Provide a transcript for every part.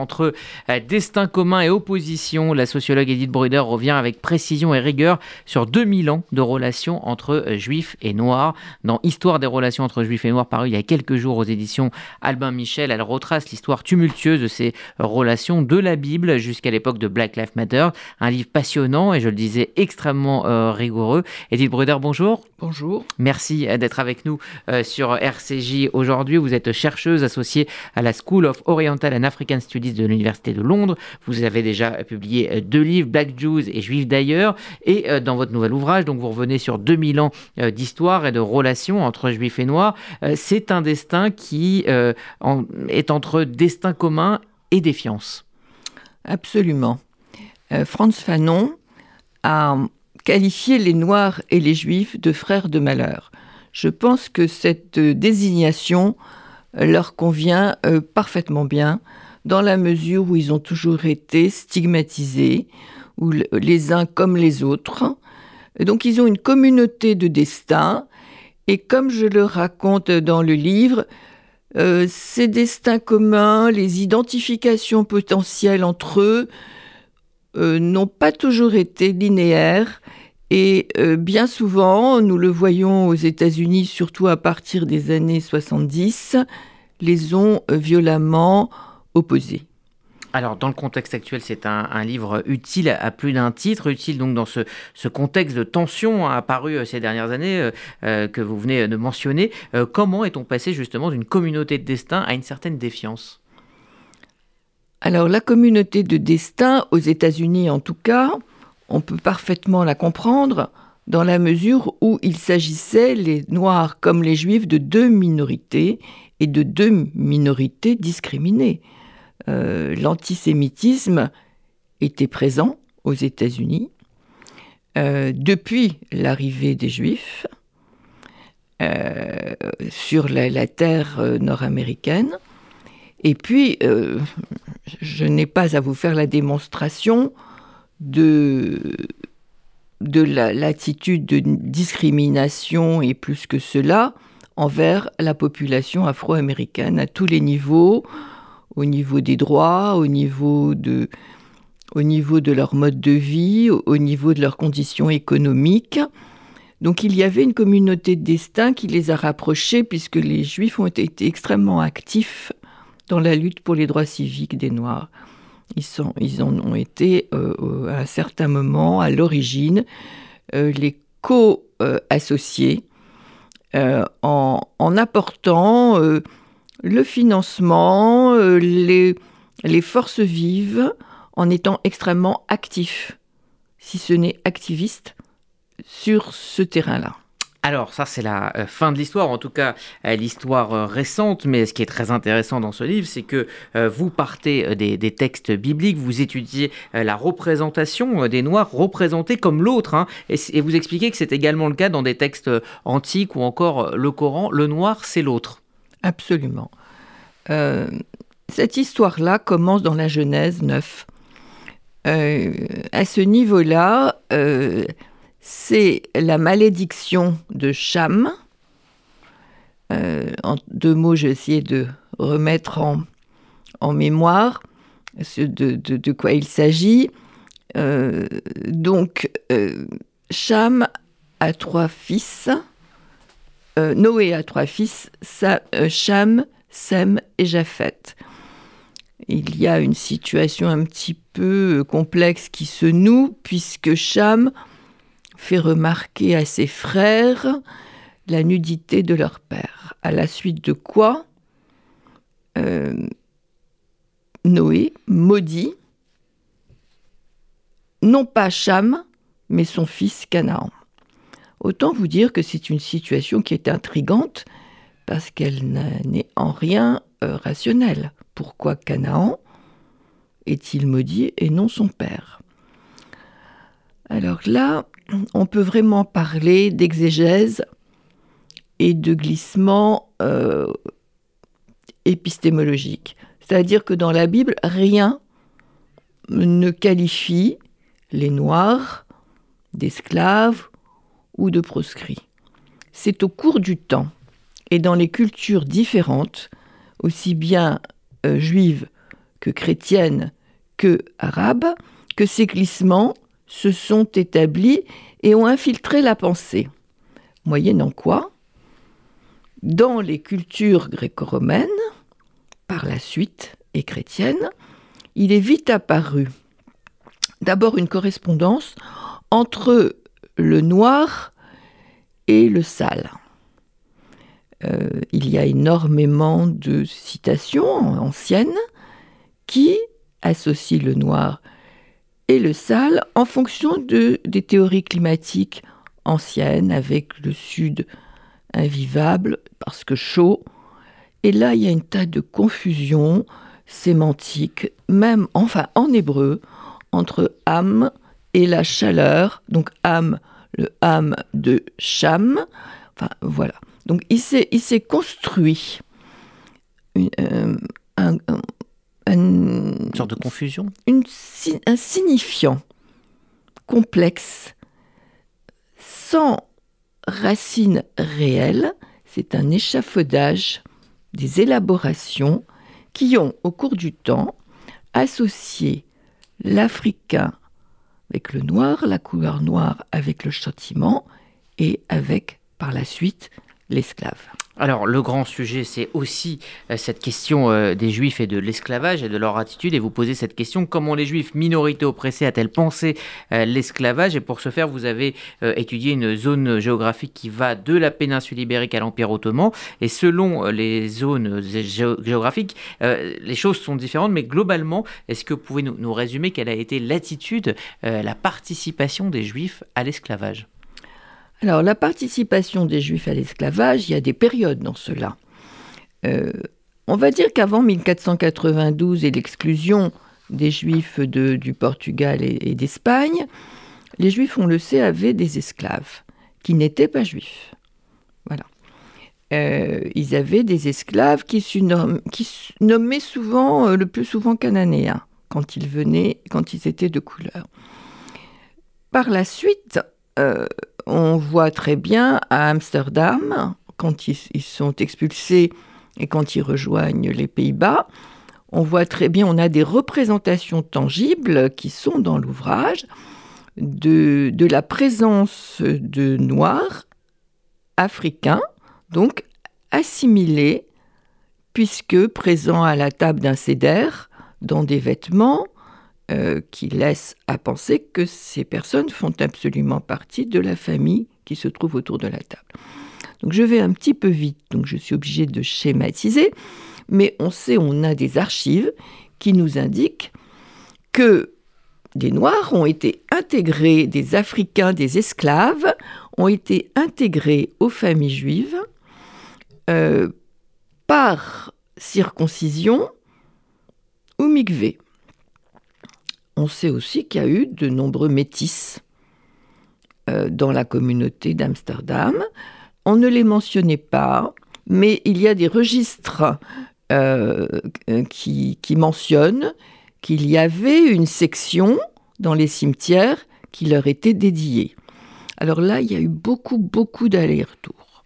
Entre euh, destin commun et opposition, la sociologue Edith Bruder revient avec précision et rigueur sur 2000 ans de relations entre euh, juifs et noirs. Dans Histoire des relations entre juifs et noirs, paru il y a quelques jours aux éditions Albin Michel, elle retrace l'histoire tumultueuse de ces relations de la Bible jusqu'à l'époque de Black Lives Matter. Un livre passionnant et je le disais extrêmement euh, rigoureux. Edith Bruder, bonjour. Bonjour. Merci d'être avec nous sur RCJ aujourd'hui. Vous êtes chercheuse associée à la School of Oriental and African Studies de l'Université de Londres. Vous avez déjà publié euh, deux livres, Black Jews et Juifs d'ailleurs. Et euh, dans votre nouvel ouvrage, donc vous revenez sur 2000 ans euh, d'histoire et de relations entre Juifs et Noirs. C'est un destin qui est entre destin commun et défiance. Absolument. Franz Fanon a qualifié les Noirs et les Juifs de frères de malheur. Je pense que cette désignation leur convient parfaitement bien dans la mesure où ils ont toujours été stigmatisés, ou les uns comme les autres. donc ils ont une communauté de destin, et comme je le raconte dans le livre, euh, ces destins communs, les identifications potentielles entre eux, euh, n'ont pas toujours été linéaires. Et euh, bien souvent, nous le voyons aux États-Unis, surtout à partir des années 70, les ont violemment opposés. Alors, dans le contexte actuel, c'est un, livre utile à, plus d'un titre, utile donc dans ce, contexte de tension apparu euh, ces dernières années euh, euh, que vous venez de mentionner. comment est-on passé justement d'une communauté de destin à une certaine défiance? Alors, la communauté de destin, aux États-Unis en tout cas, on peut parfaitement la comprendre dans la mesure où il s'agissait, les Noirs comme les Juifs, de deux minorités et de deux minorités discriminées. Euh, l'antisémitisme était présent aux États-Unis euh, depuis l'arrivée des Juifs euh, sur la, terre nord-américaine. Et puis, je n'ai pas à vous faire la démonstration de, de l'attitude de discrimination et plus que cela envers la population afro-américaine à tous les niveaux, au niveau des droits, au niveau de, au niveau de leur mode de vie, au niveau de leurs conditions économiques. Donc il y avait une communauté de destin qui les a rapprochés puisque les Juifs ont été extrêmement actifs dans la lutte pour les droits civiques des Noirs. Ils, ils en ont été euh, à un certain moment, à l'origine, euh, les co-associés euh, en, apportant le financement, euh, les, forces vives, en étant extrêmement actifs, si ce n'est activistes, sur ce terrain-là. Alors ça c'est la euh, fin de l'histoire, en tout cas euh, l'histoire récente, mais ce qui est très intéressant dans ce livre, c'est que vous partez des, textes bibliques, vous étudiez la représentation des Noirs représentés comme l'autre, hein, et, vous expliquez que c'est également le cas dans des textes antiques ou encore le Coran, le noir c'est l'autre. Absolument. Euh, cette histoire-là commence dans la Genèse 9. Euh, à ce niveau-là, euh, c'est la malédiction de Cham. en deux mots, j'ai essayé de remettre en, mémoire de, de, quoi il s'agit. donc, Cham a trois fils. Noé a trois fils. Cham, Sem et Japheth. Il y a une situation un petit peu complexe qui se noue puisque Cham fait remarquer à ses frères la nudité de leur père. À la suite de quoi euh, Noé maudit non pas Cham, mais son fils Canaan. Autant vous dire que c'est une situation qui est intrigante parce qu'elle n'est en rien euh, rationnelle. Pourquoi Canaan est-il maudit et non son père? Alors là, on peut vraiment parler d'exégèse et de glissement euh, épistémologique. C'est-à-dire que dans la Bible, rien ne qualifie les Noirs d'esclaves ou de proscrits. C'est au cours du temps et dans les cultures différentes, aussi bien euh, juives que chrétienne que arabe, que ces glissements se sont établis et ont infiltré la pensée. Moyennant quoi, dans les cultures gréco-romaines, par la suite, et chrétiennes, il est vite apparu d'abord une correspondance entre le noir et le sale. Euh, il y a énormément de citations anciennes qui associent le noir et le sale en fonction de, des théories climatiques anciennes, avec le sud invivable parce que chaud. Et là, il y a une tas de confusion sémantique, même enfin en hébreu, entre âme et la chaleur. Donc âme, le âme de Cham. Enfin voilà. Donc il s'est, construit une, euh, un, une sorte de confusion? une, Un signifiant complexe, sans racine réelle. C'est un échafaudage des élaborations qui ont, au cours du temps, associé l'africain avec le noir, la couleur noire avec le châtiment et avec, par la suite, l'esclave. Alors le grand sujet, c'est aussi euh, cette question euh, des juifs et de l'esclavage et de leur attitude. Et vous posez cette question, comment les juifs, minorité oppressée, a-t-elle pensé euh, l'esclavage? Et pour ce faire, vous avez étudié une zone géographique qui va de la péninsule ibérique à l'Empire ottoman. Et selon les zones géographiques, les choses sont différentes. Mais globalement, est-ce que vous pouvez nous résumer quelle a été l'attitude, la participation des juifs à l'esclavage? Alors, la participation des Juifs à l'esclavage, il y a des périodes dans cela. Euh, on va dire qu'avant 1492 et l'exclusion des Juifs du Portugal et, d'Espagne, les Juifs, on le sait, avaient des esclaves qui n'étaient pas Juifs. Voilà. Euh, ils avaient des esclaves qui, se nommaient souvent, euh, le plus souvent cananéens, quand ils venaient, quand ils étaient de couleur. Par la suite, on voit très bien à Amsterdam, quand ils, sont expulsés et quand ils rejoignent les Pays-Bas, on voit très bien, on a des représentations tangibles qui sont dans l'ouvrage de, de, la présence de Noirs africains, donc assimilés, puisque présents à la table d'un cédère, dans des vêtements, euh, qui laisse à penser que ces personnes font absolument partie de la famille qui se trouve autour de la table. Donc je vais un petit peu vite, donc je suis obligée de schématiser, mais on sait, on a des archives qui nous indiquent que des Noirs ont été intégrés, des Africains, des esclaves ont été intégrés aux familles juives euh, par circoncision ou mikvé on sait aussi qu'il y a eu de nombreux métis euh, dans la communauté d'Amsterdam. On ne les mentionnait pas, mais il y a des registres euh, qui, mentionnent qu'il y avait une section dans les cimetières qui leur était dédiée. Alors là, il y a eu beaucoup, beaucoup d'allers-retours.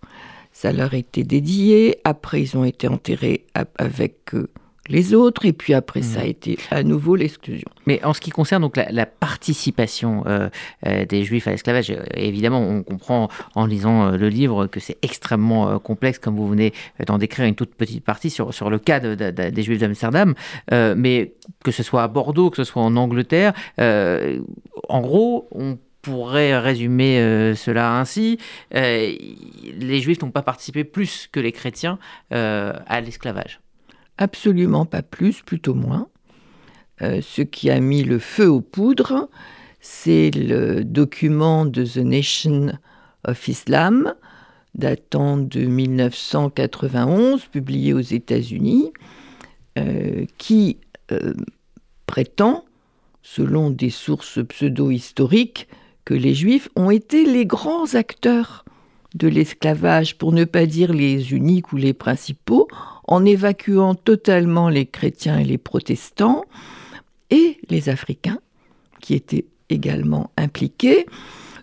Ça leur était dédié, après ils ont été enterrés avec euh, les autres, et puis après, ça a mmh. été à nouveau l'exclusion. Mais en ce qui concerne donc la, participation euh, euh, des Juifs à l'esclavage, euh, évidemment, on comprend en lisant le livre que c'est extrêmement complexe, comme vous venez d'en décrire une toute petite partie sur, sur le cas des Juifs d'Amsterdam, mais que ce soit à Bordeaux, que ce soit en Angleterre, en gros, on pourrait résumer cela ainsi. les Juifs n'ont pas participé plus que les chrétiens à l'esclavage. Absolument pas plus, plutôt moins. Euh, ce qui a mis le feu aux poudres, c'est le document de The Nation of Islam, datant de 1991, publié aux États-Unis, euh, qui euh, prétend, selon des sources pseudo-historiques, que les Juifs ont été les grands acteurs de l'esclavage, pour ne pas dire les uniques ou les principaux, en évacuant totalement les chrétiens et les protestants et les Africains, qui étaient également impliqués.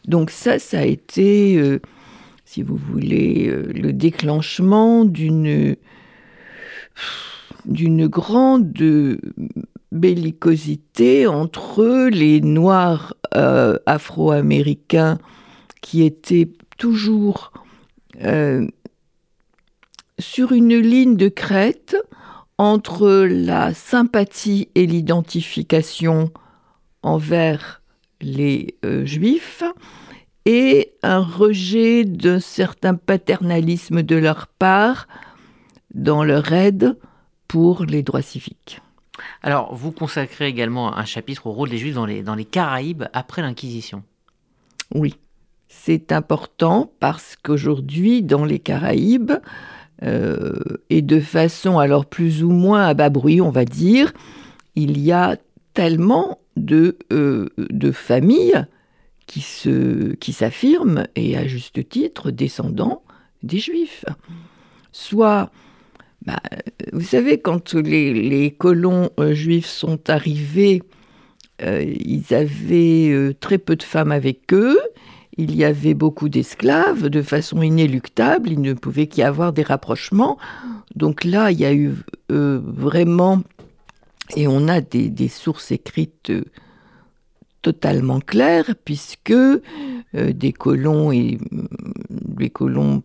Donc ça, ça a été, euh, si vous voulez, euh, le déclenchement d'une d'une grande bellicosité entre les Noirs euh, afro-américains qui étaient toujours sur une ligne de crête entre la sympathie et l'identification envers les euh, juifs et un rejet d'un certain paternalisme de leur part dans leur aide pour les droits civiques. Alors, vous consacrez également un chapitre au rôle des Juifs dans les, dans les Caraïbes après l'Inquisition. Oui, c'est important parce qu'aujourd'hui, dans les Caraïbes, euh, et de façon alors plus ou moins à bas bruit, on va dire, il y a tellement de, euh, de familles qui, s'affirment, et à juste titre, descendants des Juifs. Soit bah, vous savez, quand les, colons euh, juifs sont arrivés, ils avaient très peu de femmes avec eux. Il y avait beaucoup d'esclaves de façon inéluctable. Il ne pouvait qu'y avoir des rapprochements. Donc là, il y a eu vraiment, et on a des, sources écrites totalement claires, puisque des colons et des colons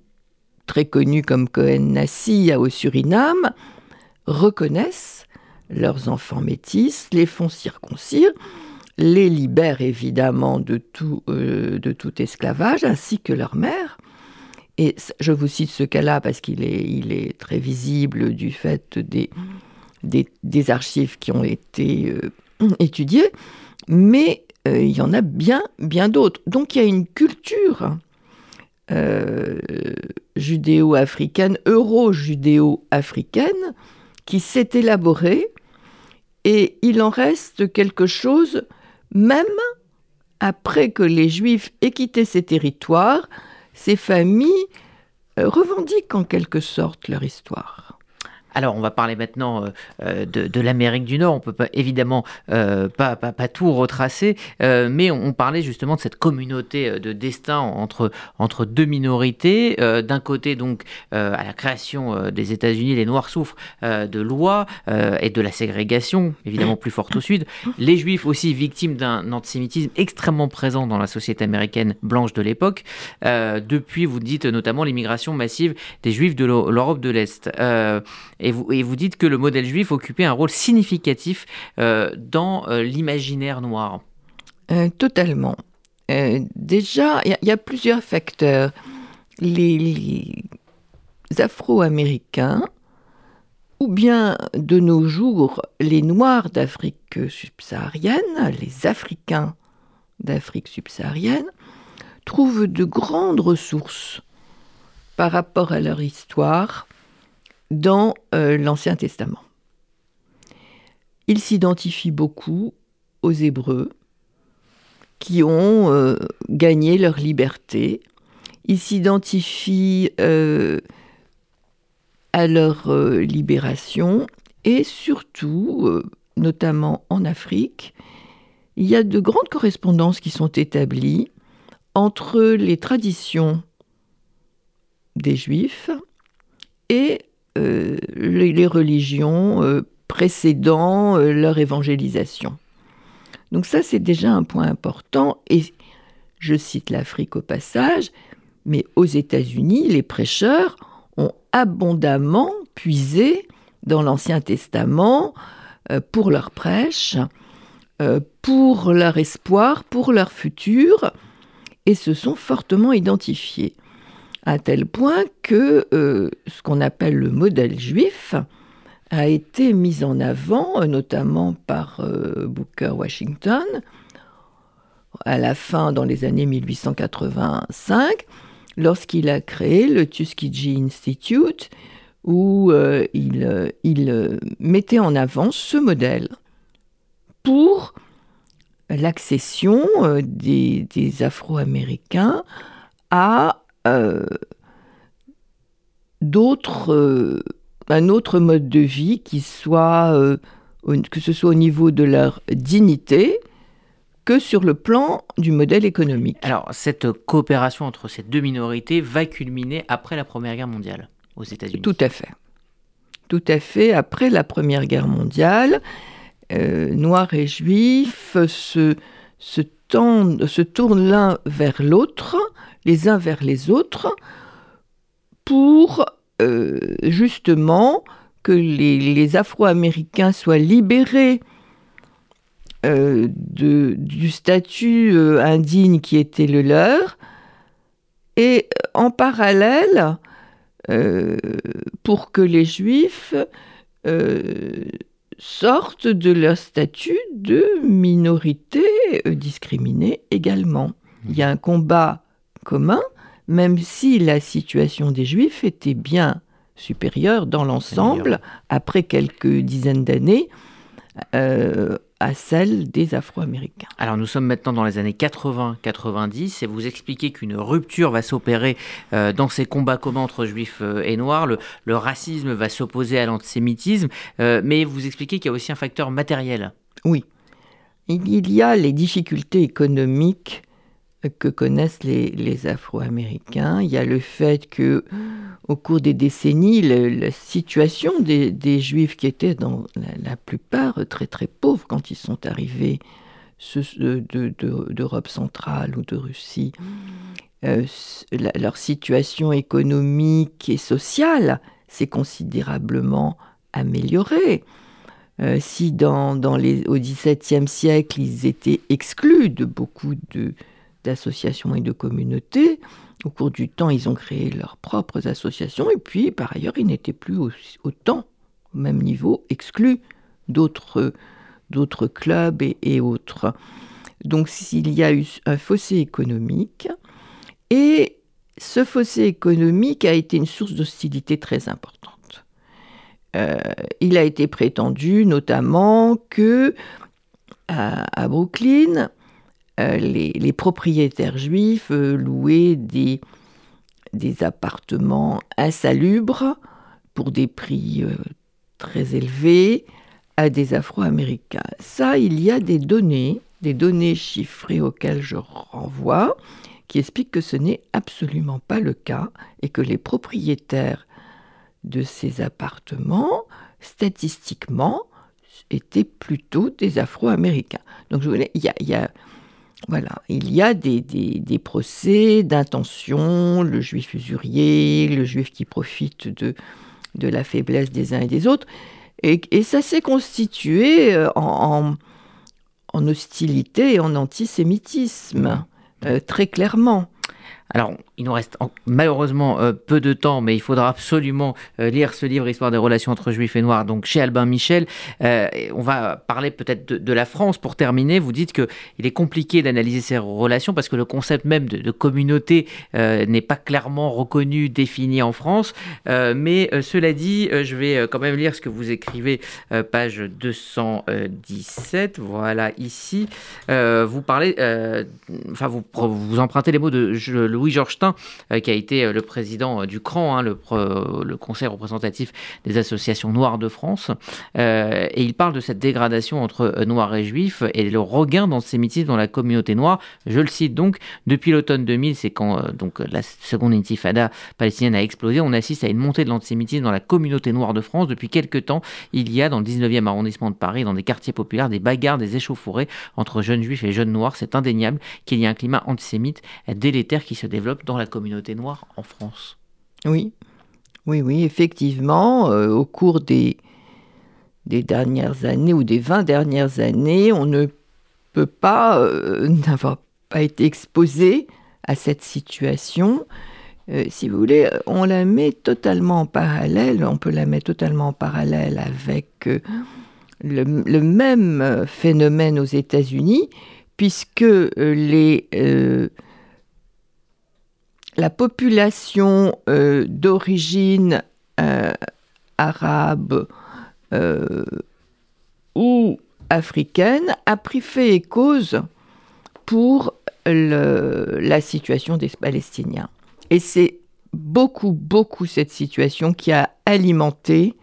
très connus comme Cohen Nassi au Suriname, reconnaissent leurs enfants métis, les font circoncire, les libèrent évidemment de tout, euh, de tout esclavage, ainsi que leur mère. Et je vous cite ce cas-là parce qu'il est, très visible du fait des, archives qui ont été euh, étudiées, mais euh, il y en a bien, d'autres. Donc il y a une culture judéo-africaine, euro-judéo-africaine, qui s'est élaborée et il en reste quelque chose même après que les Juifs aient quitté ces territoires, ces familles euh, revendiquent en quelque sorte leur histoire. Alors, on va parler maintenant euh, euh, de, l'Amérique du Nord. On peut pas, évidemment euh, pas, pas, tout retracer, mais on, parlait justement de cette communauté de destin entre, entre deux minorités. D'un côté, donc, à la création des États-Unis, les Noirs souffrent de lois et de la ségrégation, évidemment plus forte au Sud. Les Juifs aussi victimes d'un antisémitisme extrêmement présent dans la société américaine blanche de l'époque. depuis, vous dites notamment l'immigration massive des Juifs de l'Europe de l'Est. Et vous, dites que le modèle juif occupait un rôle significatif euh, dans euh, l'imaginaire noir. Euh, totalement. déjà, il y, a plusieurs facteurs. Les, Afro-Américains, ou bien de nos jours les Noirs d'Afrique subsaharienne, les Africains d'Afrique subsaharienne, trouvent de grandes ressources par rapport à leur histoire dans euh, l'Ancien Testament. Il s'identifie beaucoup aux Hébreux qui ont euh, gagné leur liberté. Il s'identifie euh, à leur libération et surtout, notamment en Afrique, il y a de grandes correspondances qui sont établies entre les traditions des Juifs et euh, les, religions euh, précédant euh, leur évangélisation. Donc ça, c'est déjà un point important. Et je cite l'Afrique au passage, mais aux États-Unis, les prêcheurs ont abondamment puisé dans l'Ancien Testament pour leur prêche, pour leur espoir, pour leur futur, et se sont fortement identifiés à tel point que euh, ce qu'on appelle le modèle juif a été mis en avant, euh, notamment par euh, Booker Washington, à la fin, dans les années 1885, lorsqu'il a créé le Tuskegee Institute, où il, mettait en avant ce modèle pour l'accession des Afro-Américains à euh, d'autres, euh, un autre mode de vie qui soit, euh, que ce soit au niveau de leur dignité, que sur le plan du modèle économique. Alors, cette coopération entre ces deux minorités va culminer après la Première Guerre mondiale aux États-Unis. Tout à fait. tout à fait. Après la Première Guerre mondiale, euh, Noirs et Juifs se, se, se tournent l'un vers l'autre, les uns vers les autres, pour euh, justement que les, Afro-Américains soient libérés euh, du statut indigne qui était le leur, et en parallèle, pour que les Juifs sortent de leur statut de minorité euh, discriminée également. Il y a un combat commun, même si la situation des Juifs était bien supérieure dans l'ensemble, après quelques dizaines d'années, euh, à celle des Afro-Américains. Alors nous sommes maintenant dans les années 80-90 et vous expliquez qu'une rupture va s'opérer euh, dans ces combats communs entre juifs euh, et noirs. Le, racisme va s'opposer à l'antisémitisme, euh, mais vous expliquez qu'il y a aussi un facteur matériel. Oui. Il y a les difficultés économiques que connaissent les, Afro-Américains. Il y a le fait que, au cours des décennies, la situation des, Juifs qui étaient dans la, plupart très très pauvres quand ils sont arrivés d'Europe centrale ou de Russie, euh, leur situation économique et sociale s'est considérablement améliorée. Euh, si dans, les, au XVIIe siècle, ils étaient exclus de beaucoup de, d'associations et de communautés. Au cours du temps, ils ont créé leurs propres associations et puis, par ailleurs, ils n'étaient plus autant, au même niveau, exclus d'autres, clubs et, autres. Donc, s'il y a eu un fossé économique, et ce fossé économique a été une source d'hostilité très importante. Euh, il a été prétendu notamment que à Brooklyn, euh, les, propriétaires juifs euh, louaient des, appartements insalubres pour des prix euh, très élevés à des Afro-Américains. Ça, il y a des données, des données chiffrées auxquelles je renvoie, qui expliquent que ce n'est absolument pas le cas et que les propriétaires de ces appartements, statistiquement, étaient plutôt des Afro-Américains. Donc je voulais, il y a voilà, il y a des, procès d'intention, le juif usurier, le juif qui profite de, de la faiblesse des uns et des autres, et, ça s'est constitué euh, en, en, hostilité et en antisémitisme, euh, très clairement. Alors, il nous reste malheureusement euh, peu de temps, mais il faudra absolument euh, lire ce livre Histoire des relations entre juifs et noirs, donc chez Albin Michel. Euh, on va parler peut-être de, la France pour terminer. Vous dites qu'il est compliqué d'analyser ces relations parce que le concept même de, communauté n'est pas clairement reconnu, défini en France. mais cela dit, je vais quand même lire ce que vous écrivez, page 217. Voilà, ici. vous parlez, enfin, vous, vous empruntez les mots de Louis Georges euh, qui a été euh, le président euh, du CRAN, hein, le, le, Conseil représentatif des associations noires de France. et il parle de cette dégradation entre noirs et juifs et le regain d'antisémitisme dans la communauté noire. Je le cite donc, depuis l'automne 2000, c'est quand donc, la seconde intifada palestinienne a explosé, on assiste à une montée de l'antisémitisme dans la communauté noire de France. Depuis quelques temps, il y a dans le 19e arrondissement de Paris, dans des quartiers populaires, des bagarres, des échauffourées entre jeunes juifs et jeunes noirs. C'est indéniable qu'il y a un climat antisémite délétère qui se développe dans la communauté noire en France. Oui, oui, oui, effectivement, euh, au cours des, des dernières années ou des 20 dernières années, on ne peut pas euh, n'avoir pas été exposé à cette situation. Euh, si vous voulez, on la met totalement en parallèle, on peut la mettre totalement en parallèle avec le, même phénomène aux États-Unis, puisque les la population euh, d'origine euh, arabe euh, ou africaine a pris fait et cause pour la situation des Palestiniens. Et c'est beaucoup, beaucoup cette situation qui a alimenté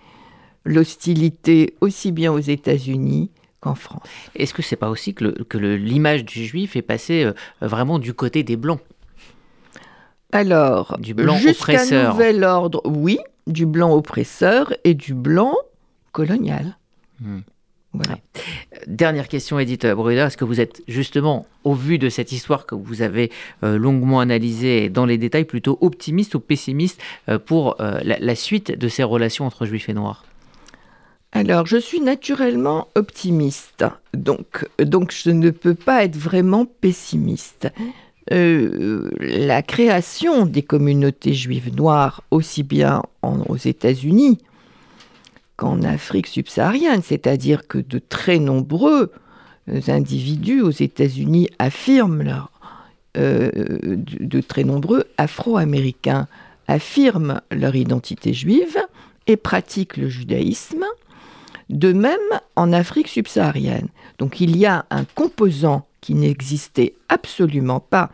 l'hostilité aussi bien aux États-Unis qu'en France. Est-ce que c'est pas aussi que l'image du juif est passée vraiment du côté des blancs? Alors, jusqu'à nouvel ordre, oui. du blanc oppresseur et du blanc colonial. Hmm. Voilà. Dernière question, Edith Bruder. Est-ce que vous êtes justement, au vu de cette histoire que vous avez euh, longuement analysée dans les détails, plutôt optimiste ou pessimiste euh, pour euh, la, la suite de ces relations entre juifs et noirs? Alors, je suis naturellement optimiste, donc, donc je ne peux pas être vraiment pessimiste. Euh, la création des communautés juives noires, aussi bien en- aux États-Unis qu'en Afrique subsaharienne, c'est-à-dire que de très nombreux euh, individus aux États-Unis affirment leur, euh, de très nombreux Afro-Américains affirment leur identité juive et pratiquent le judaïsme. De même en Afrique subsaharienne. Donc il y a un composant qui n'existait absolument pas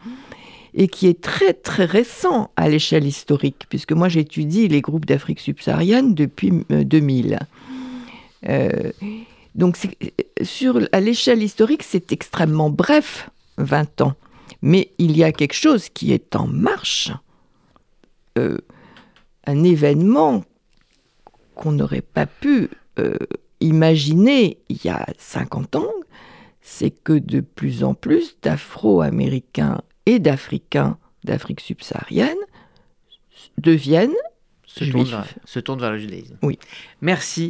et qui est très très récent à l'échelle historique, puisque moi j'étudie les groupes d'Afrique subsaharienne depuis euh, 2000. Euh, donc c'est- sur, à l'échelle historique, c'est extrêmement bref, 20 ans. Mais il y a quelque chose qui est en marche, Euh, un événement qu'on n'aurait pas pu euh, imaginer il y a 50 ans, c'est que de plus en plus d'Afro-Américains et d'Africains d'Afrique subsaharienne deviennent se tournent, juifs. vers, se tournent vers le judaïsme. Oui. Merci